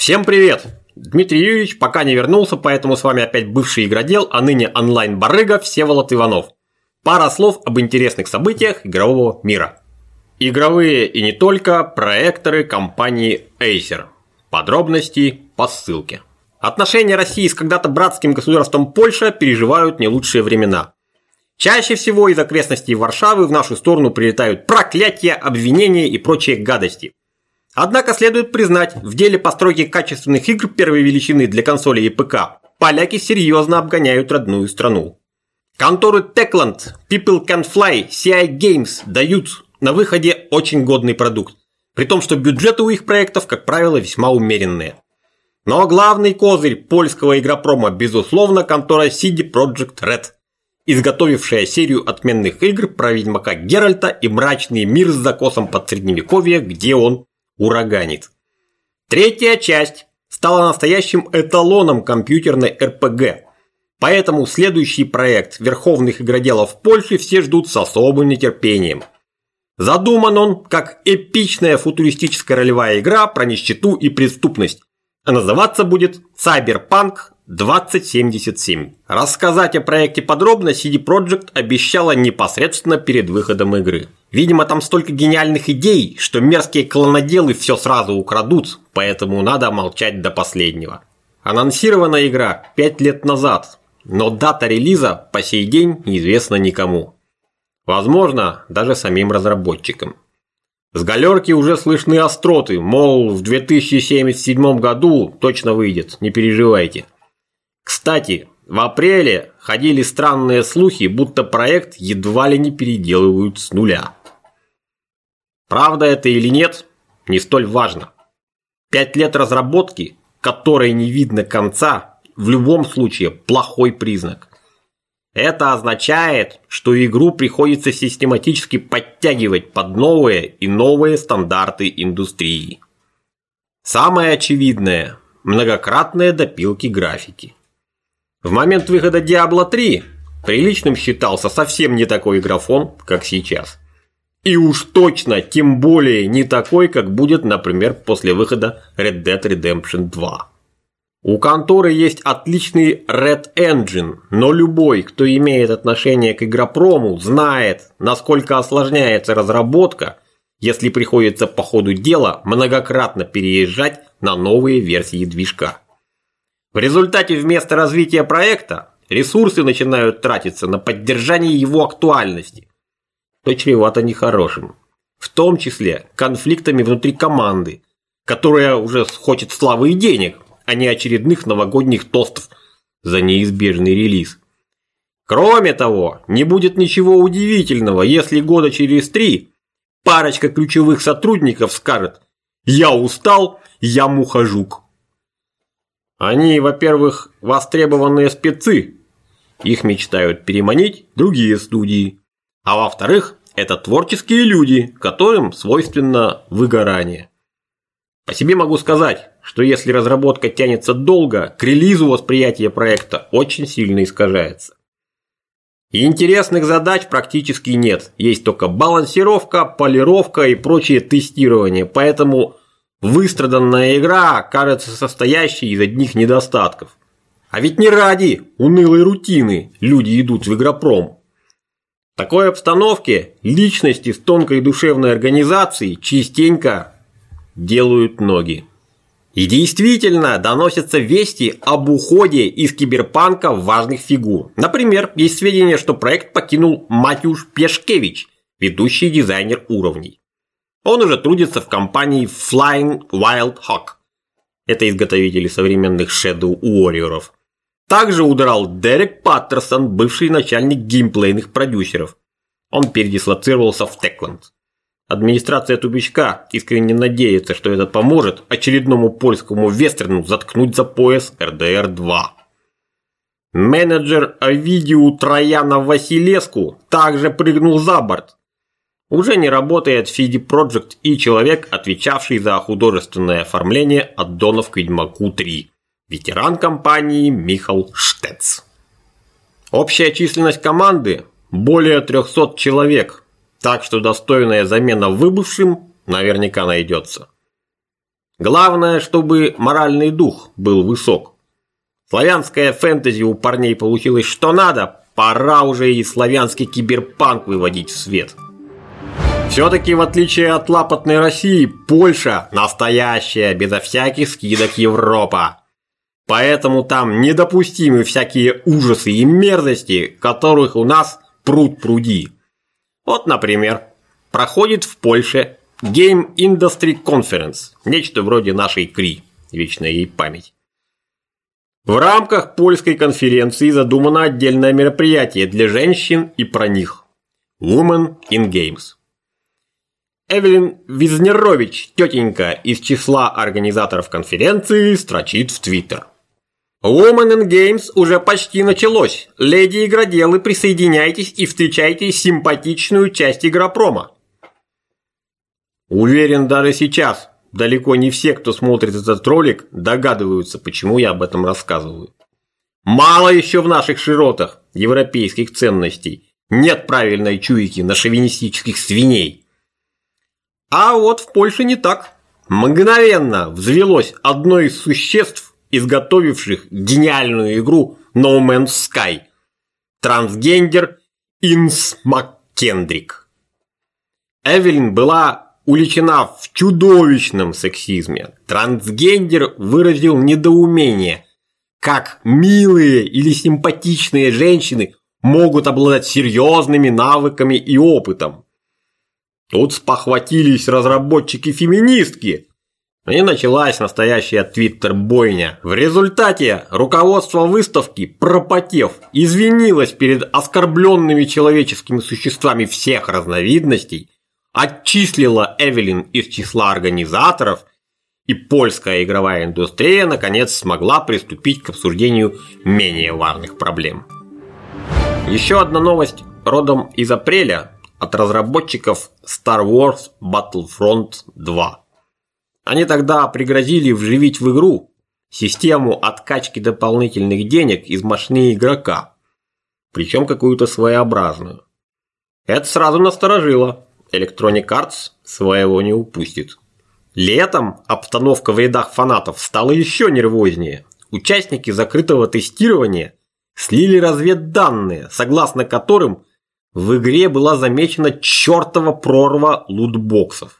Всем привет! Дмитрий Юрьевич пока не вернулся, поэтому с вами опять бывший игродел, а ныне онлайн-барыга Всеволод Иванов. Пара слов об интересных событиях игрового мира. Игровые и не только проекторы компании Acer. Подробности по ссылке. Отношения России с когда-то братским государством Польша переживают не лучшие времена. Чаще всего из окрестностей Варшавы в нашу сторону прилетают проклятия, обвинения и прочие гадости. Однако следует признать, в деле постройки качественных игр первой величины для консолей и ПК поляки серьезно обгоняют родную страну. Конторы Techland, People Can Fly, CI Games дают на выходе очень годный продукт, при том, что бюджеты у их проектов, как правило, весьма умеренные. Но главный козырь польского игропрома, безусловно, контора CD Projekt Red, изготовившая серию отменных игр про Ведьмака Геральта и мрачный мир с закосом под средневековье, где он ураганит. Третья часть стала настоящим эталоном компьютерной РПГ, поэтому следующий проект верховных игроделов Польши все ждут с особым нетерпением. Задуман он как эпичная футуристическая ролевая игра про нищету и преступность, а называться будет Cyberpunk 2077. Рассказать о проекте подробно CD Projekt обещала непосредственно перед выходом игры. Видимо, там столько гениальных идей, что мерзкие клоноделы все сразу украдут, поэтому надо молчать до последнего. Анонсирована игра 5 лет назад, но дата релиза по сей день неизвестна никому. Возможно, даже самим разработчикам. С галерки уже слышны остроты, мол, в 2077 году точно выйдет, не переживайте. Кстати, в апреле ходили странные слухи, будто проект едва ли не переделывают с нуля. Правда это или нет, не столь важно. Пять лет разработки, которой не видно конца, в любом случае плохой признак. Это означает, что игру приходится систематически подтягивать под новые и новые стандарты индустрии. Самое очевидное – многократные допилки графики. В момент выхода Diablo 3 приличным считался совсем не такой графон, как сейчас. И уж точно, тем более не такой, как будет, например, после выхода Red Dead Redemption 2. У конторы есть отличный Red Engine, но любой, кто имеет отношение к игропрому, знает, насколько осложняется разработка, если приходится по ходу дела многократно переезжать на новые версии движка. В результате вместо развития проекта ресурсы начинают тратиться на поддержание его актуальности, то чревато нехорошим. В том числе конфликтами внутри команды, которая уже хочет славы и денег, а не очередных новогодних тостов за неизбежный релиз. Кроме того, не будет ничего удивительного, если года через три парочка ключевых сотрудников скажет «Я устал, я мухожук». Они, во-первых, востребованные спецы, их мечтают переманить другие студии. А во-вторых, это творческие люди, которым свойственно выгорание. По себе могу сказать, что если разработка тянется долго, к релизу восприятие проекта очень сильно искажается. И интересных задач практически нет, есть только балансировка, полировка и прочее тестирование, поэтому выстраданная игра кажется состоящей из одних недостатков. А ведь не ради унылой рутины люди идут в игропром такой обстановке личности с тонкой душевной организацией частенько делают ноги. И действительно доносятся вести об уходе из киберпанка важных фигур. Например, есть сведения, что проект покинул Матюш Пешкевич, ведущий дизайнер уровней. Он уже трудится в компании Flying Wild Hawk. Это изготовители современных Shadow Warrior. Также удрал Дерек Паттерсон, бывший начальник геймплейных продюсеров. Он передислоцировался в Текланд. Администрация Тубичка искренне надеется, что это поможет очередному польскому вестерну заткнуть за пояс РДР-2. Менеджер Овидиу Трояна Василеску также прыгнул за борт. Уже не работает CD Projekt и человек, отвечавший за художественное оформление аддонов к Ведьмаку 3 ветеран компании Михал Штец. Общая численность команды более 300 человек, так что достойная замена выбывшим наверняка найдется. Главное, чтобы моральный дух был высок. Славянская фэнтези у парней получилось что надо, пора уже и славянский киберпанк выводить в свет. Все-таки, в отличие от лапотной России, Польша – настоящая, безо всяких скидок Европа. Поэтому там недопустимы всякие ужасы и мерзости, которых у нас пруд пруди. Вот, например, проходит в Польше Game Industry Conference, нечто вроде нашей КРИ, вечная ей память. В рамках польской конференции задумано отдельное мероприятие для женщин и про них – Women in Games. Эвелин Визнерович, тетенька из числа организаторов конференции, строчит в Твиттер. Women in Games уже почти началось. Леди игроделы, присоединяйтесь и встречайте симпатичную часть игропрома. Уверен, даже сейчас далеко не все, кто смотрит этот ролик, догадываются, почему я об этом рассказываю. Мало еще в наших широтах европейских ценностей. Нет правильной чуйки на шовинистических свиней. А вот в Польше не так. Мгновенно взвелось одно из существ, изготовивших гениальную игру No Man's Sky. Трансгендер Инс Маккендрик. Эвелин была уличена в чудовищном сексизме. Трансгендер выразил недоумение, как милые или симпатичные женщины могут обладать серьезными навыками и опытом. Тут спохватились разработчики-феминистки. И началась настоящая твиттер-бойня. В результате руководство выставки, пропотев, извинилось перед оскорбленными человеческими существами всех разновидностей, отчислила Эвелин из числа организаторов, и польская игровая индустрия наконец смогла приступить к обсуждению менее важных проблем. Еще одна новость родом из апреля от разработчиков Star Wars Battlefront 2. Они тогда пригрозили вживить в игру систему откачки дополнительных денег из машины игрока, причем какую-то своеобразную. Это сразу насторожило. Electronic Arts своего не упустит. Летом обстановка в рядах фанатов стала еще нервознее. Участники закрытого тестирования слили разведданные, согласно которым в игре была замечена чертова прорва лутбоксов.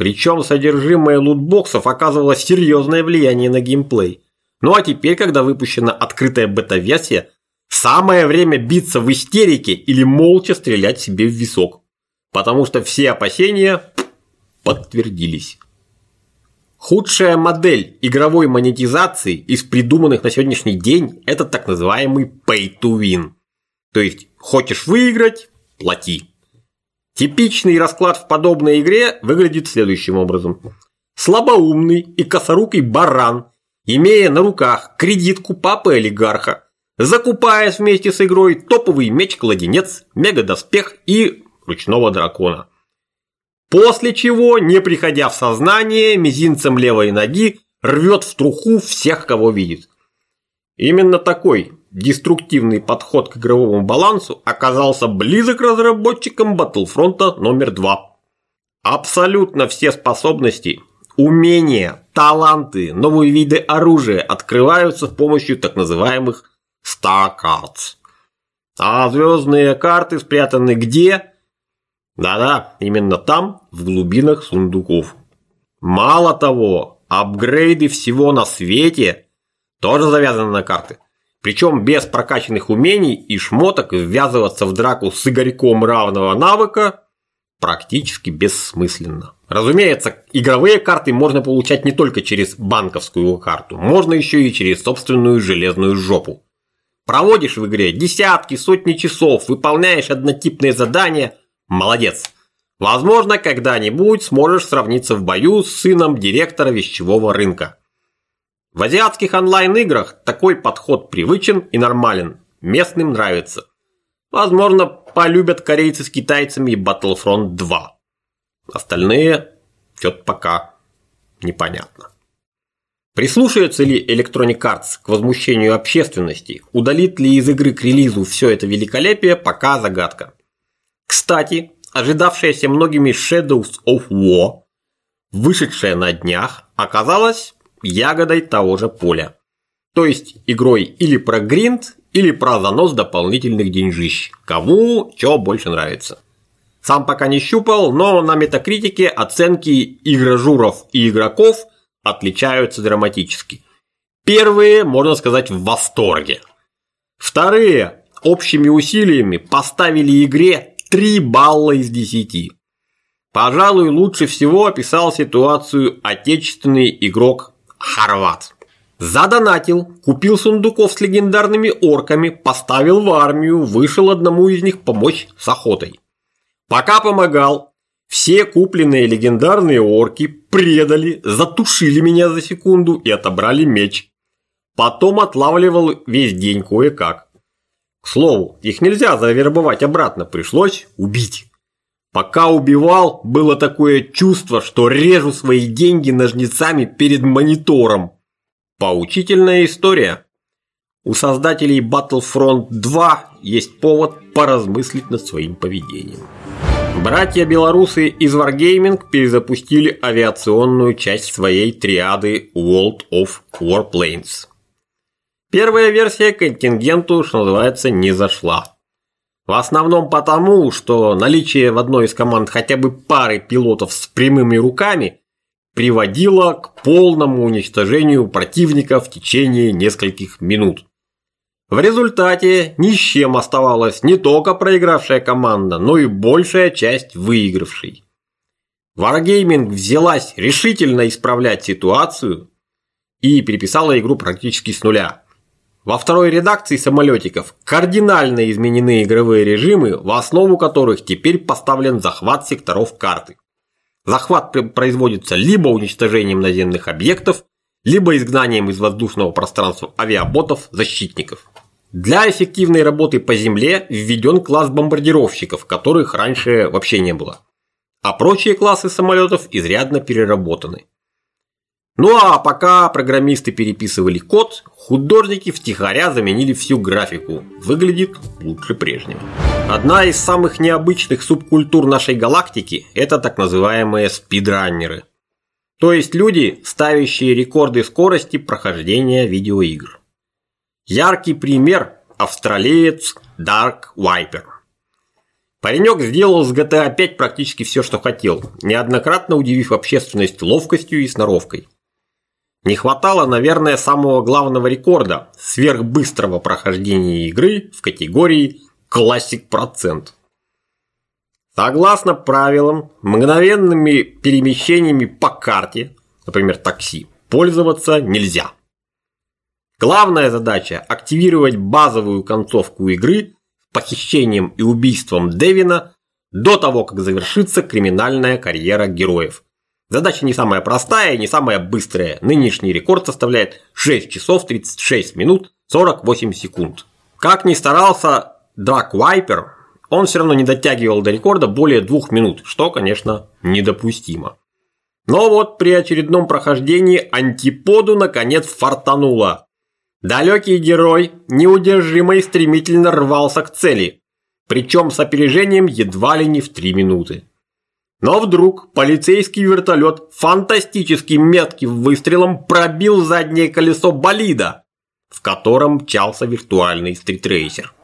Причем содержимое лутбоксов оказывало серьезное влияние на геймплей. Ну а теперь, когда выпущена открытая бета-версия, самое время биться в истерике или молча стрелять себе в висок. Потому что все опасения подтвердились. Худшая модель игровой монетизации из придуманных на сегодняшний день – это так называемый pay to win. То есть Хочешь выиграть – плати. Типичный расклад в подобной игре выглядит следующим образом. Слабоумный и косорукий баран, имея на руках кредитку папы-олигарха, закупает вместе с игрой топовый меч-кладенец, мега-доспех и ручного дракона. После чего, не приходя в сознание, мизинцем левой ноги рвет в труху всех, кого видит. Именно такой деструктивный подход к игровому балансу оказался близок разработчикам Battlefront номер 2. Абсолютно все способности, умения, таланты, новые виды оружия открываются с помощью так называемых Star Cards. А звездные карты спрятаны где? Да-да, именно там, в глубинах сундуков. Мало того, апгрейды всего на свете тоже завязаны на карты – причем без прокачанных умений и шмоток ввязываться в драку с Игорьком равного навыка практически бессмысленно. Разумеется, игровые карты можно получать не только через банковскую карту, можно еще и через собственную железную жопу. Проводишь в игре десятки, сотни часов, выполняешь однотипные задания – молодец. Возможно, когда-нибудь сможешь сравниться в бою с сыном директора вещевого рынка. В азиатских онлайн-играх такой подход привычен и нормален, местным нравится. Возможно, полюбят корейцы с китайцами и Battlefront 2. Остальные что-то пока непонятно. Прислушается ли Electronic Arts к возмущению общественности, удалит ли из игры к релизу все это великолепие, пока загадка. Кстати, ожидавшаяся многими Shadows of War вышедшая на днях, оказалась ягодой того же поля. То есть игрой или про гринд, или про занос дополнительных деньжищ. Кому что больше нравится. Сам пока не щупал, но на метакритике оценки игрожуров и игроков отличаются драматически. Первые, можно сказать, в восторге. Вторые общими усилиями поставили игре 3 балла из 10. Пожалуй, лучше всего описал ситуацию отечественный игрок Хорват. Задонатил, купил сундуков с легендарными орками, поставил в армию, вышел одному из них помочь с охотой. Пока помогал, все купленные легендарные орки предали, затушили меня за секунду и отобрали меч. Потом отлавливал весь день кое-как. К слову, их нельзя завербовать обратно, пришлось убить. Пока убивал, было такое чувство, что режу свои деньги ножницами перед монитором. Поучительная история. У создателей Battlefront 2 есть повод поразмыслить над своим поведением. Братья белорусы из Wargaming перезапустили авиационную часть своей триады World of Warplanes. Первая версия контингенту, что называется, не зашла. В основном потому, что наличие в одной из команд хотя бы пары пилотов с прямыми руками приводило к полному уничтожению противника в течение нескольких минут. В результате ни с чем оставалась не только проигравшая команда, но и большая часть выигравшей. Wargaming взялась решительно исправлять ситуацию и переписала игру практически с нуля. Во второй редакции самолетиков кардинально изменены игровые режимы, в основу которых теперь поставлен захват секторов карты. Захват производится либо уничтожением наземных объектов, либо изгнанием из воздушного пространства авиаботов-защитников. Для эффективной работы по земле введен класс бомбардировщиков, которых раньше вообще не было. А прочие классы самолетов изрядно переработаны. Ну а пока программисты переписывали код, художники втихаря заменили всю графику. Выглядит лучше прежнего. Одна из самых необычных субкультур нашей галактики – это так называемые спидраннеры. То есть люди, ставящие рекорды скорости прохождения видеоигр. Яркий пример – австралиец Dark Viper. Паренек сделал с GTA 5 практически все, что хотел, неоднократно удивив общественность ловкостью и сноровкой. Не хватало, наверное, самого главного рекорда – сверхбыстрого прохождения игры в категории «Классик процент». Согласно правилам, мгновенными перемещениями по карте, например, такси, пользоваться нельзя. Главная задача – активировать базовую концовку игры с похищением и убийством Девина до того, как завершится криминальная карьера героев – Задача не самая простая не самая быстрая. Нынешний рекорд составляет 6 часов 36 минут 48 секунд. Как ни старался Драк Вайпер, он все равно не дотягивал до рекорда более двух минут, что, конечно, недопустимо. Но вот при очередном прохождении антиподу наконец фартануло. Далекий герой неудержимо и стремительно рвался к цели, причем с опережением едва ли не в 3 минуты. Но вдруг полицейский вертолет фантастически метким выстрелом пробил заднее колесо болида, в котором мчался виртуальный стритрейсер.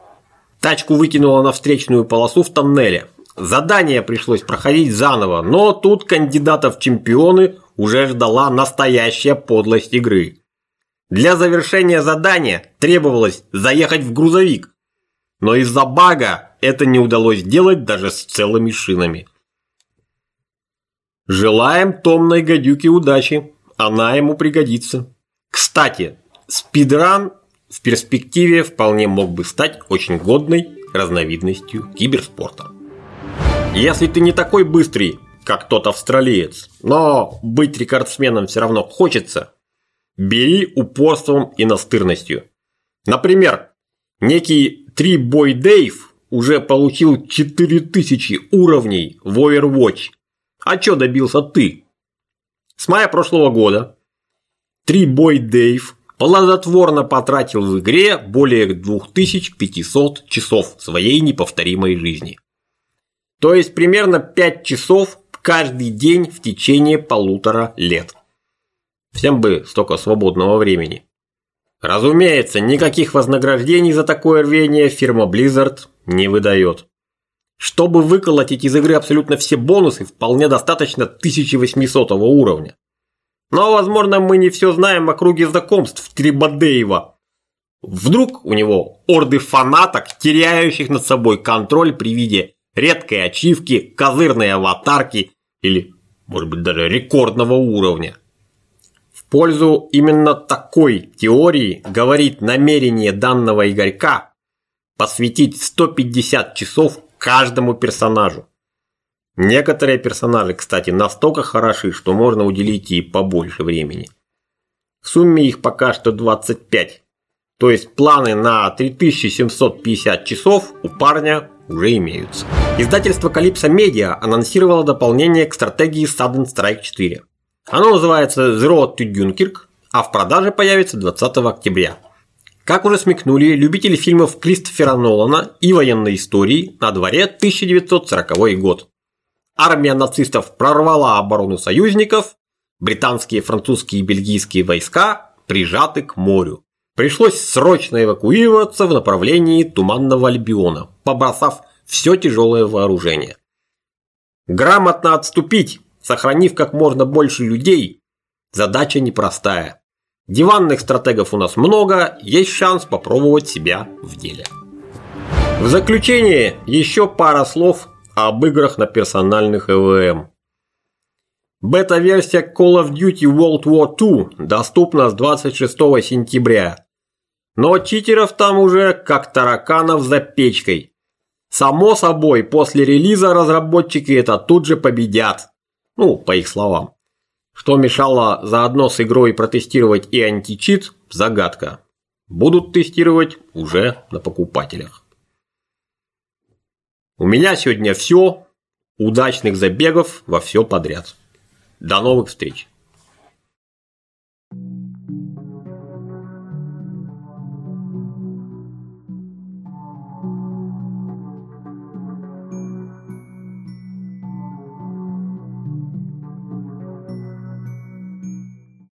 Тачку выкинуло на встречную полосу в тоннеле. Задание пришлось проходить заново, но тут кандидатов в чемпионы уже ждала настоящая подлость игры. Для завершения задания требовалось заехать в грузовик, но из-за бага это не удалось сделать даже с целыми шинами – Желаем томной гадюке удачи, она ему пригодится. Кстати, спидран в перспективе вполне мог бы стать очень годной разновидностью киберспорта. Если ты не такой быстрый, как тот австралиец, но быть рекордсменом все равно хочется, бери упорством и настырностью. Например, некий Три-бой Дейв уже получил 4000 уровней в Overwatch а чё добился ты? С мая прошлого года Три Бой Дейв плодотворно потратил в игре более 2500 часов своей неповторимой жизни. То есть примерно 5 часов каждый день в течение полутора лет. Всем бы столько свободного времени. Разумеется, никаких вознаграждений за такое рвение фирма Blizzard не выдает. Чтобы выколотить из игры абсолютно все бонусы, вполне достаточно 1800 уровня. Но, возможно, мы не все знаем о круге знакомств Трибадеева. Вдруг у него орды фанаток, теряющих над собой контроль при виде редкой ачивки, козырной аватарки или, может быть, даже рекордного уровня. В пользу именно такой теории говорит намерение данного Игорька посвятить 150 часов каждому персонажу. Некоторые персонажи, кстати, настолько хороши, что можно уделить и побольше времени. В сумме их пока что 25. То есть планы на 3750 часов у парня уже имеются. Издательство Calypso Media анонсировало дополнение к стратегии Sudden Strike 4. Оно называется Zero to Dunkirk, а в продаже появится 20 октября. Как уже смекнули любители фильмов Кристофера Нолана и военной истории на дворе 1940 год. Армия нацистов прорвала оборону союзников, британские, французские и бельгийские войска прижаты к морю. Пришлось срочно эвакуироваться в направлении Туманного Альбиона, побросав все тяжелое вооружение. Грамотно отступить, сохранив как можно больше людей, задача непростая. Диванных стратегов у нас много, есть шанс попробовать себя в деле. В заключение еще пара слов об играх на персональных ЭВМ. Бета-версия Call of Duty World War II доступна с 26 сентября но читеров там уже как тараканов за печкой. Само собой, после релиза разработчики это тут же победят. Ну, по их словам. Что мешало заодно с игрой протестировать и античит – загадка. Будут тестировать уже на покупателях. У меня сегодня все. Удачных забегов во все подряд. До новых встреч!